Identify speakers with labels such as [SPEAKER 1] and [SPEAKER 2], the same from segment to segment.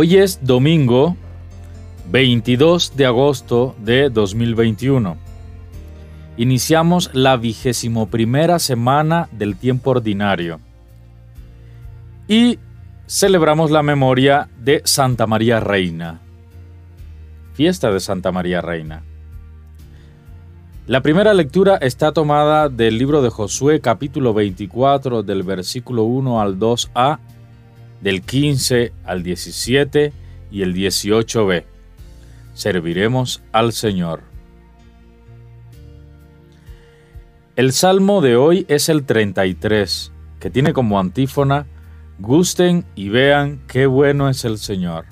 [SPEAKER 1] Hoy es domingo 22 de agosto de 2021. Iniciamos la vigésimo primera semana del tiempo ordinario y celebramos la memoria de Santa María Reina. Fiesta de Santa María Reina. La primera lectura está tomada del libro de Josué capítulo 24 del versículo 1 al 2a, del 15 al 17 y el 18b. Serviremos al Señor. El salmo de hoy es el 33, que tiene como antífona, Gusten y vean qué bueno es el Señor.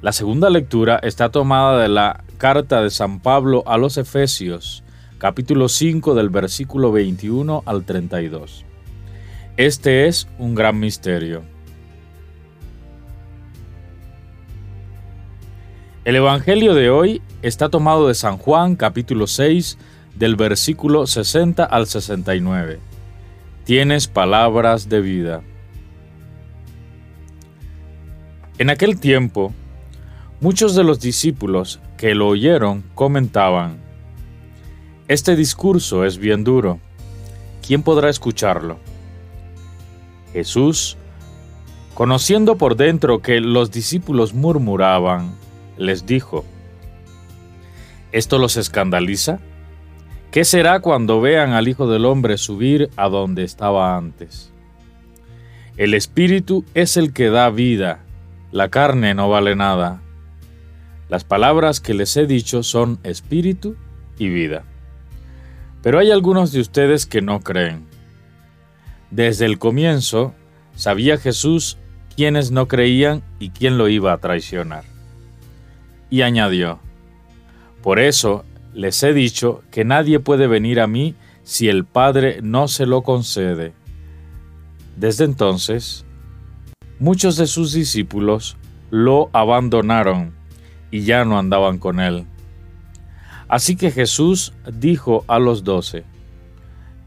[SPEAKER 1] La segunda lectura está tomada de la carta de San Pablo a los Efesios, capítulo 5 del versículo 21 al 32. Este es un gran misterio. El Evangelio de hoy está tomado de San Juan capítulo 6 del versículo 60 al 69. Tienes palabras de vida. En aquel tiempo, Muchos de los discípulos que lo oyeron comentaban, Este discurso es bien duro, ¿quién podrá escucharlo? Jesús, conociendo por dentro que los discípulos murmuraban, les dijo, ¿Esto los escandaliza? ¿Qué será cuando vean al Hijo del Hombre subir a donde estaba antes? El Espíritu es el que da vida, la carne no vale nada. Las palabras que les he dicho son espíritu y vida. Pero hay algunos de ustedes que no creen. Desde el comienzo sabía Jesús quiénes no creían y quién lo iba a traicionar. Y añadió, Por eso les he dicho que nadie puede venir a mí si el Padre no se lo concede. Desde entonces, muchos de sus discípulos lo abandonaron y ya no andaban con él. Así que Jesús dijo a los doce,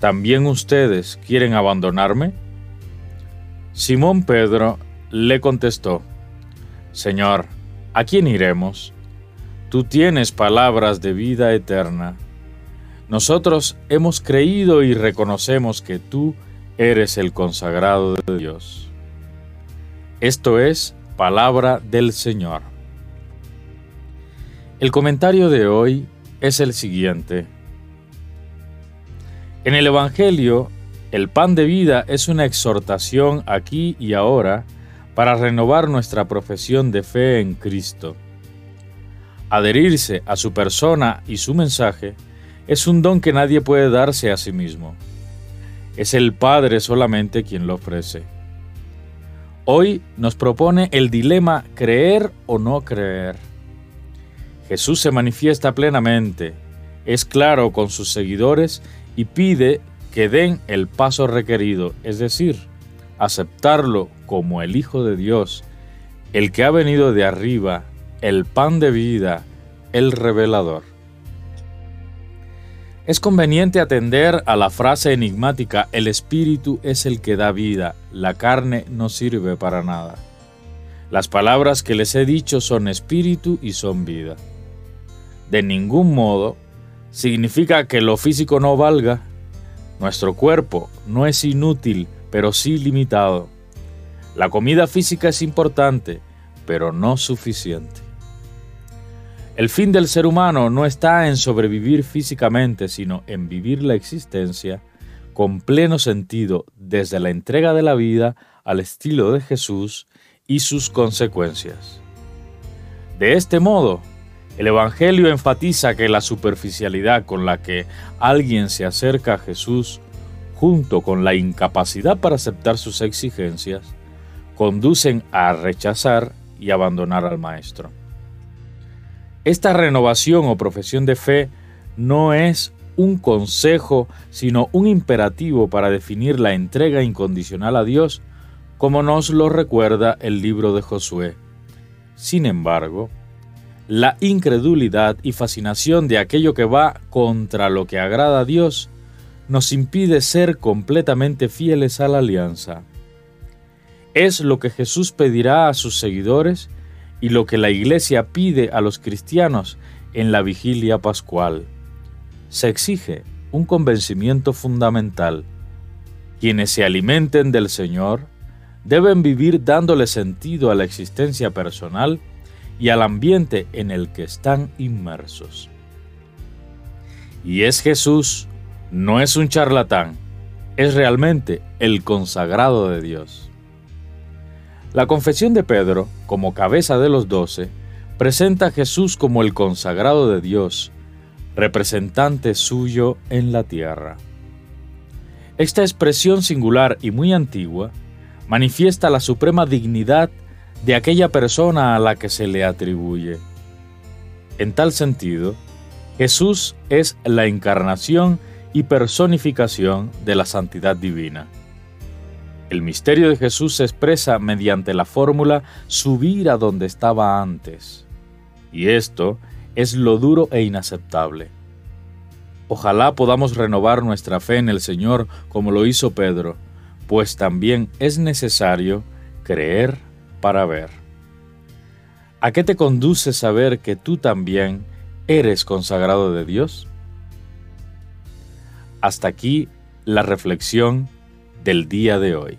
[SPEAKER 1] ¿también ustedes quieren abandonarme? Simón Pedro le contestó, Señor, ¿a quién iremos? Tú tienes palabras de vida eterna. Nosotros hemos creído y reconocemos que tú eres el consagrado de Dios. Esto es palabra del Señor. El comentario de hoy es el siguiente. En el Evangelio, el pan de vida es una exhortación aquí y ahora para renovar nuestra profesión de fe en Cristo. Adherirse a su persona y su mensaje es un don que nadie puede darse a sí mismo. Es el Padre solamente quien lo ofrece. Hoy nos propone el dilema creer o no creer. Jesús se manifiesta plenamente, es claro con sus seguidores y pide que den el paso requerido, es decir, aceptarlo como el Hijo de Dios, el que ha venido de arriba, el pan de vida, el revelador. Es conveniente atender a la frase enigmática, el espíritu es el que da vida, la carne no sirve para nada. Las palabras que les he dicho son espíritu y son vida de ningún modo significa que lo físico no valga. Nuestro cuerpo no es inútil, pero sí limitado. La comida física es importante, pero no suficiente. El fin del ser humano no está en sobrevivir físicamente, sino en vivir la existencia con pleno sentido desde la entrega de la vida al estilo de Jesús y sus consecuencias. De este modo, el Evangelio enfatiza que la superficialidad con la que alguien se acerca a Jesús, junto con la incapacidad para aceptar sus exigencias, conducen a rechazar y abandonar al Maestro. Esta renovación o profesión de fe no es un consejo, sino un imperativo para definir la entrega incondicional a Dios, como nos lo recuerda el libro de Josué. Sin embargo, la incredulidad y fascinación de aquello que va contra lo que agrada a Dios nos impide ser completamente fieles a la alianza. es lo que Jesús pedirá a sus seguidores y lo que la Iglesia pide a los cristianos en la vigilia pascual. Se exige un convencimiento fundamental. Quienes se alimenten del Señor deben vivir dándole sentido a la existencia personal y al ambiente en el que están inmersos. Y es Jesús, no es un charlatán, es realmente el consagrado de Dios. La confesión de Pedro, como cabeza de los doce, presenta a Jesús como el consagrado de Dios, representante suyo en la tierra. Esta expresión singular y muy antigua manifiesta la suprema dignidad de aquella persona a la que se le atribuye. En tal sentido, Jesús es la encarnación y personificación de la santidad divina. El misterio de Jesús se expresa mediante la fórmula subir a donde estaba antes. Y esto es lo duro e inaceptable. Ojalá podamos renovar nuestra fe en el Señor como lo hizo Pedro, pues también es necesario creer para ver. ¿A qué te conduce saber que tú también eres consagrado de Dios? Hasta aquí la reflexión del día de hoy.